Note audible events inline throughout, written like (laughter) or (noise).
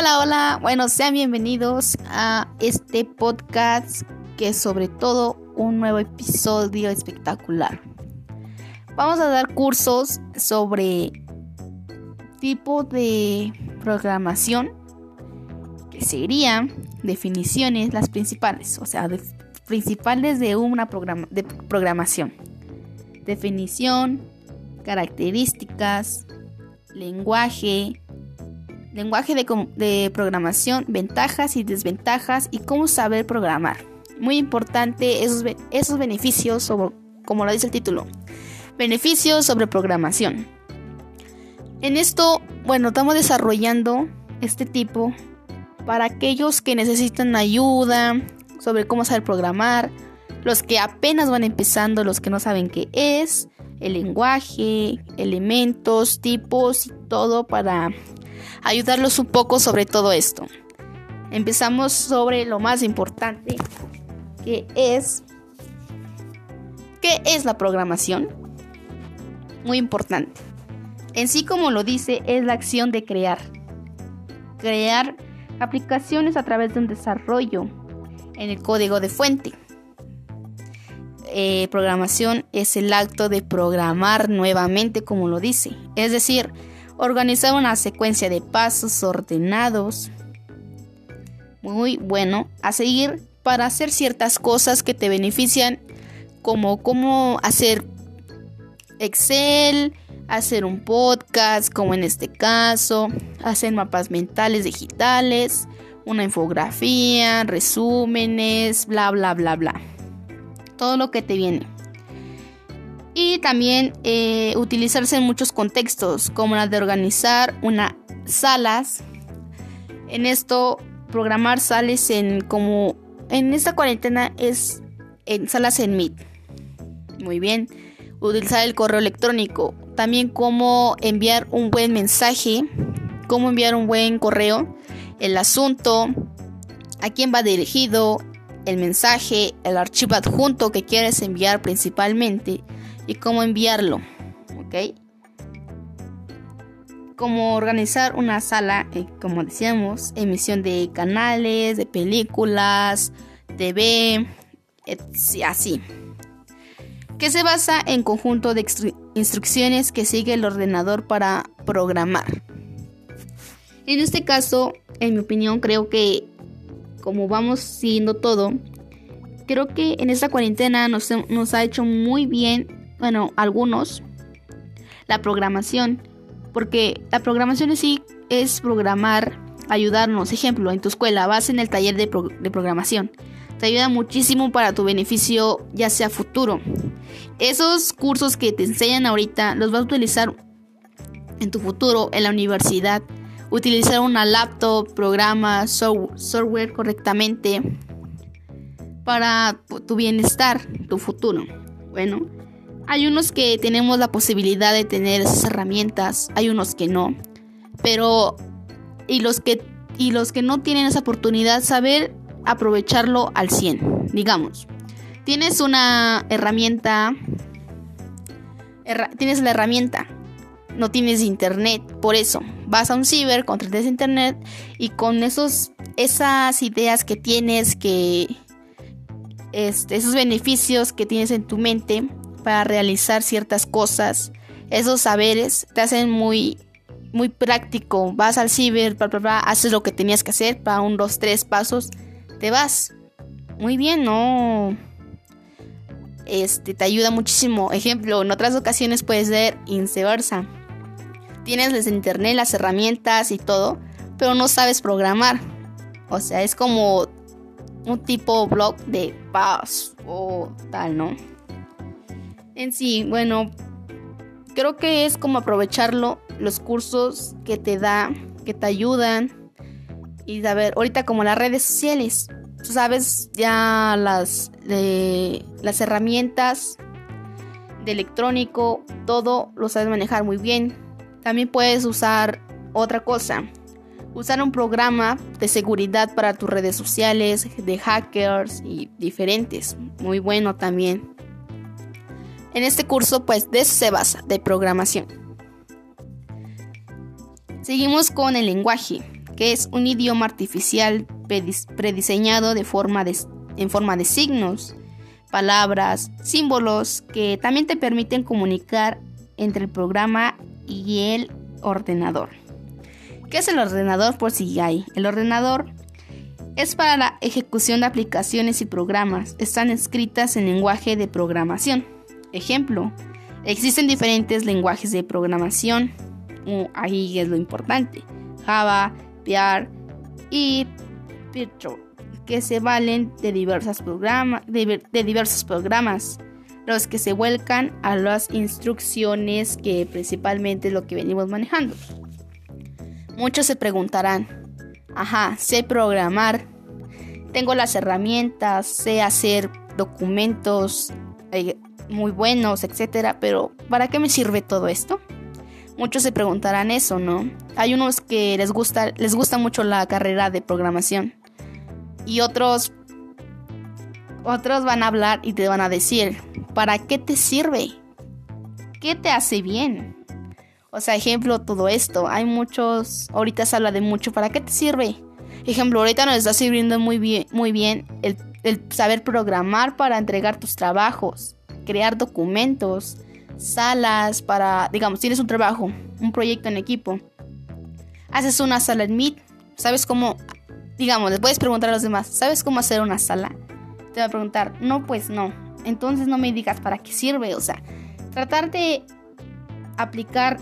Hola, hola. Bueno, sean bienvenidos a este podcast que es sobre todo un nuevo episodio espectacular. Vamos a dar cursos sobre tipo de programación que serían definiciones las principales, o sea, principales de una de programación. Definición, características, lenguaje, lenguaje de, programación, ventajas y desventajas y cómo saber programar. Muy importante esos, esos beneficios, sobre, como lo dice el título, beneficios sobre programación. En esto, bueno, estamos desarrollando este tipo para aquellos que necesitan ayuda sobre cómo saber programar, los que apenas van empezando, los que no saben qué es, el lenguaje, elementos, tipos y todo para ayudarlos un poco sobre todo esto. Empezamos sobre lo más importante, que es ¿qué es la programación? Muy importante. En sí, como lo dice, es la acción de crear. Crear aplicaciones a través de un desarrollo en el código de fuente. Eh, programación es el acto de programar nuevamente, como lo dice. Es decir, organizar una secuencia de pasos ordenados. Muy bueno a seguir para hacer ciertas cosas que te benefician, como cómo hacer Excel, hacer un podcast, como en este caso, hacer mapas mentales digitales, una infografía, resúmenes, bla, bla, bla, bla. Todo lo que te viene y también eh, utilizarse en muchos contextos, como la de organizar unas salas. En esto, programar sales en como en esta cuarentena es en salas en Meet. Muy bien. Utilizar el correo electrónico. También cómo enviar un buen mensaje, cómo enviar un buen correo, el asunto, a quién va dirigido, el mensaje, el archivo adjunto que quieres enviar principalmente y cómo enviarlo. ¿Ok? Cómo organizar una sala, eh, como decíamos, emisión de canales, de películas, TV, así. Que se basa en conjunto de instrucciones que sigue el ordenador para programar. En este caso, en mi opinión, creo que como vamos siguiendo todo, creo que en esta cuarentena nos, nos ha hecho muy bien bueno, algunos, la programación, porque la programación en sí es programar, ayudarnos. Ejemplo, en tu escuela vas en el taller de, de programación. Te ayuda muchísimo para tu beneficio, ya sea futuro. Esos cursos que te enseñan ahorita los vas a utilizar en tu futuro, en la universidad. Utilizar una laptop, programa, software correctamente para tu bienestar, tu futuro. Bueno, hay unos que tenemos la posibilidad de tener esas herramientas, hay unos que no. Pero y los que y los que no tienen esa oportunidad saber aprovecharlo al 100, digamos. Tienes una herramienta tienes la herramienta, no tienes internet, por eso vas a un ciber, contratas internet y con esos esas ideas que tienes que este, esos beneficios que tienes en tu mente para realizar ciertas cosas. Esos saberes te hacen muy, muy práctico. Vas al ciber, haces lo que tenías que hacer, para un, dos, tres pasos, te vas. Muy bien, ¿no? Este, te ayuda muchísimo. Ejemplo, en otras ocasiones puedes ser viceversa. Tienes desde internet las herramientas y todo, pero no sabes programar. O sea, es como un tipo blog de paz o tal, ¿no? En sí, bueno, creo que es como aprovecharlo, los cursos que te da, que te ayudan. Y a ver, ahorita como las redes sociales, tú sabes ya las, las herramientas de electrónico, todo lo sabes manejar muy bien. También puedes usar otra cosa, usar un programa de seguridad para tus redes sociales, de hackers y diferentes. Muy bueno también. En este curso, pues, de eso se basa, de programación. Seguimos con el lenguaje, que es un idioma artificial prediseñado de forma en forma de signos, palabras, símbolos que también te permiten comunicar entre el programa y el ordenador. ¿Qué es el ordenador por si hay? El ordenador es para la ejecución de aplicaciones y programas. Están escritas en lenguaje de programación. Ejemplo, existen diferentes lenguajes de programación. ahí es lo importante. Java, PR y Python, que se valen de, de, de diversos programas los que se vuelcan a las instrucciones que principalmente es lo que venimos manejando. Muchos se preguntarán, ajá, sé programar, tengo las herramientas, sé hacer documentos eh, muy buenos, etcétera, pero ¿para qué me sirve todo esto? Muchos se preguntarán eso, ¿no? Hay unos que les gusta, les gusta mucho la carrera de programación y otros otros van a hablar y te van a decir, ¿para qué te sirve? ¿Qué te hace bien? O sea, ejemplo, todo esto. Hay muchos, ahorita se habla de mucho, ¿para qué te sirve? Ejemplo, ahorita nos está sirviendo muy bien, muy bien el, el saber programar para entregar tus trabajos, crear documentos, salas para, digamos, tienes un trabajo, un proyecto en equipo. Haces una sala en Meet, ¿sabes cómo? Digamos, les puedes preguntar a los demás, ¿sabes cómo hacer una sala? Te va a preguntar, no, pues no. Entonces no me digas para qué sirve, o sea, tratar de aplicar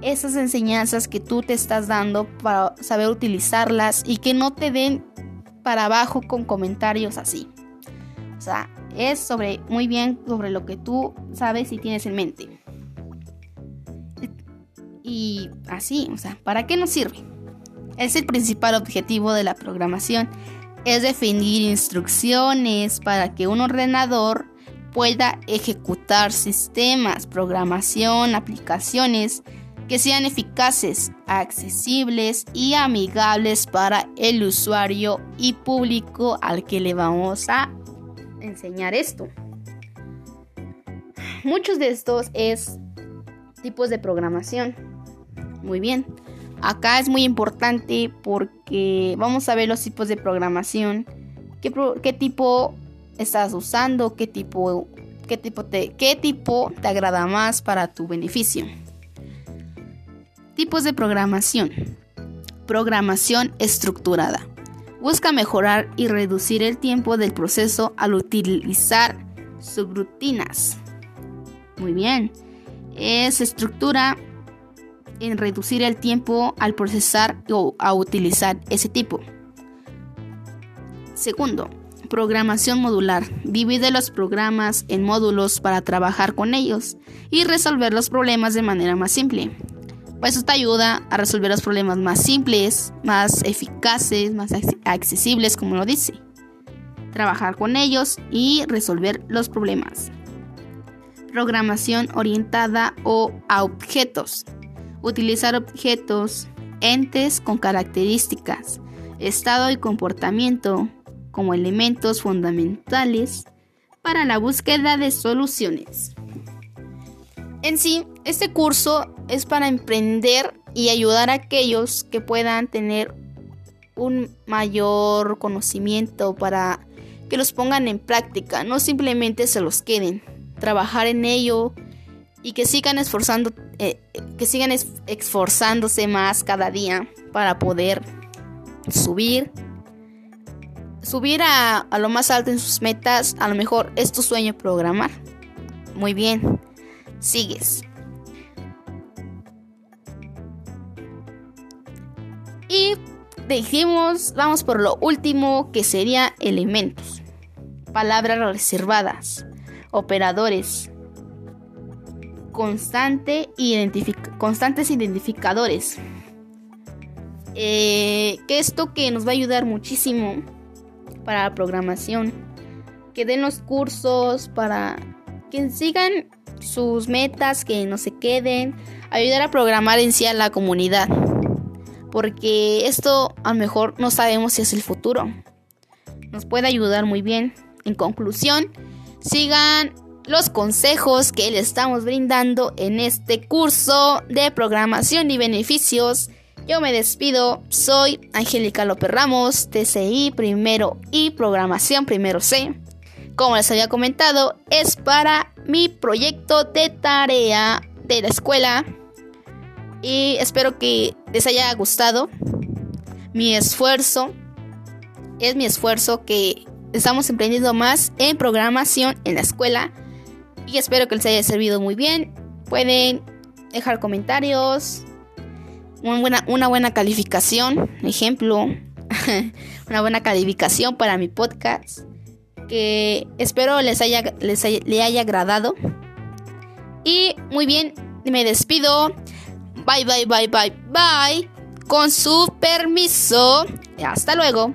esas enseñanzas que tú te estás dando para saber utilizarlas y que no te den para abajo con comentarios así. O sea, es sobre muy bien sobre lo que tú sabes y tienes en mente. Y así, o sea, ¿para qué nos sirve? Es el principal objetivo de la programación, es definir instrucciones para que un ordenador pueda ejecutar sistemas, programación, aplicaciones que sean eficaces, accesibles y amigables para el usuario y público al que le vamos a enseñar esto. Muchos de estos es tipos de programación. Muy bien. Acá es muy importante porque vamos a ver los tipos de programación. ¿Qué, tipo estás usando? ¿Qué tipo, qué, tipo te, ¿Qué tipo te agrada más para tu beneficio? Tipos de programación. Programación estructurada. Busca mejorar y reducir el tiempo del proceso al utilizar subrutinas. Muy bien. Es estructura en reducir el tiempo al procesar o a utilizar ese tipo. Segundo, programación modular. Divide los programas en módulos para trabajar con ellos y resolver los problemas de manera más simple. Pues esto ayuda a resolver los problemas más simples, más eficaces, más accesibles, como lo dice. Trabajar con ellos y resolver los problemas. Programación orientada o a objetos. Utilizar objetos, entes con características, estado y comportamiento como elementos fundamentales para la búsqueda de soluciones. En sí, este curso es para emprender y ayudar a aquellos que puedan tener un mayor conocimiento para que los pongan en práctica, no simplemente se los queden, trabajar en ello y que sigan esforzando, eh, que sigan esforzándose más cada día para poder subir, subir a, a lo más alto en sus metas. A lo mejor es tu sueño programar. Muy bien sigues. Dijimos, vamos por lo último que sería elementos. Palabras reservadas, operadores, constante constantes identificadores. Eh, que esto que nos va a ayudar muchísimo para la programación. Que den los cursos para que sigan sus metas, que no se queden, ayudar a programar en sí a la comunidad. Porque esto a lo mejor no sabemos si es el futuro. Nos puede ayudar muy bien. En conclusión, sigan los consejos que le estamos brindando en este curso de programación y beneficios Yo me despido, soy Angélica López Ramos, TCI primero y programación primero C. Como les había comentado, es para mi proyecto de tarea de la escuela y espero que les haya gustado mi esfuerzo. Es mi esfuerzo que estamos emprendiendo más en programación en la escuela y espero que les haya servido muy bien. Pueden dejar comentarios, una buena, una buena calificación, ejemplo, (laughs) una buena calificación para mi podcast que espero les haya, les le haya agradado. Y muy bien, me despido. Bye, bye, bye, bye, bye. Con su permiso. Hasta luego.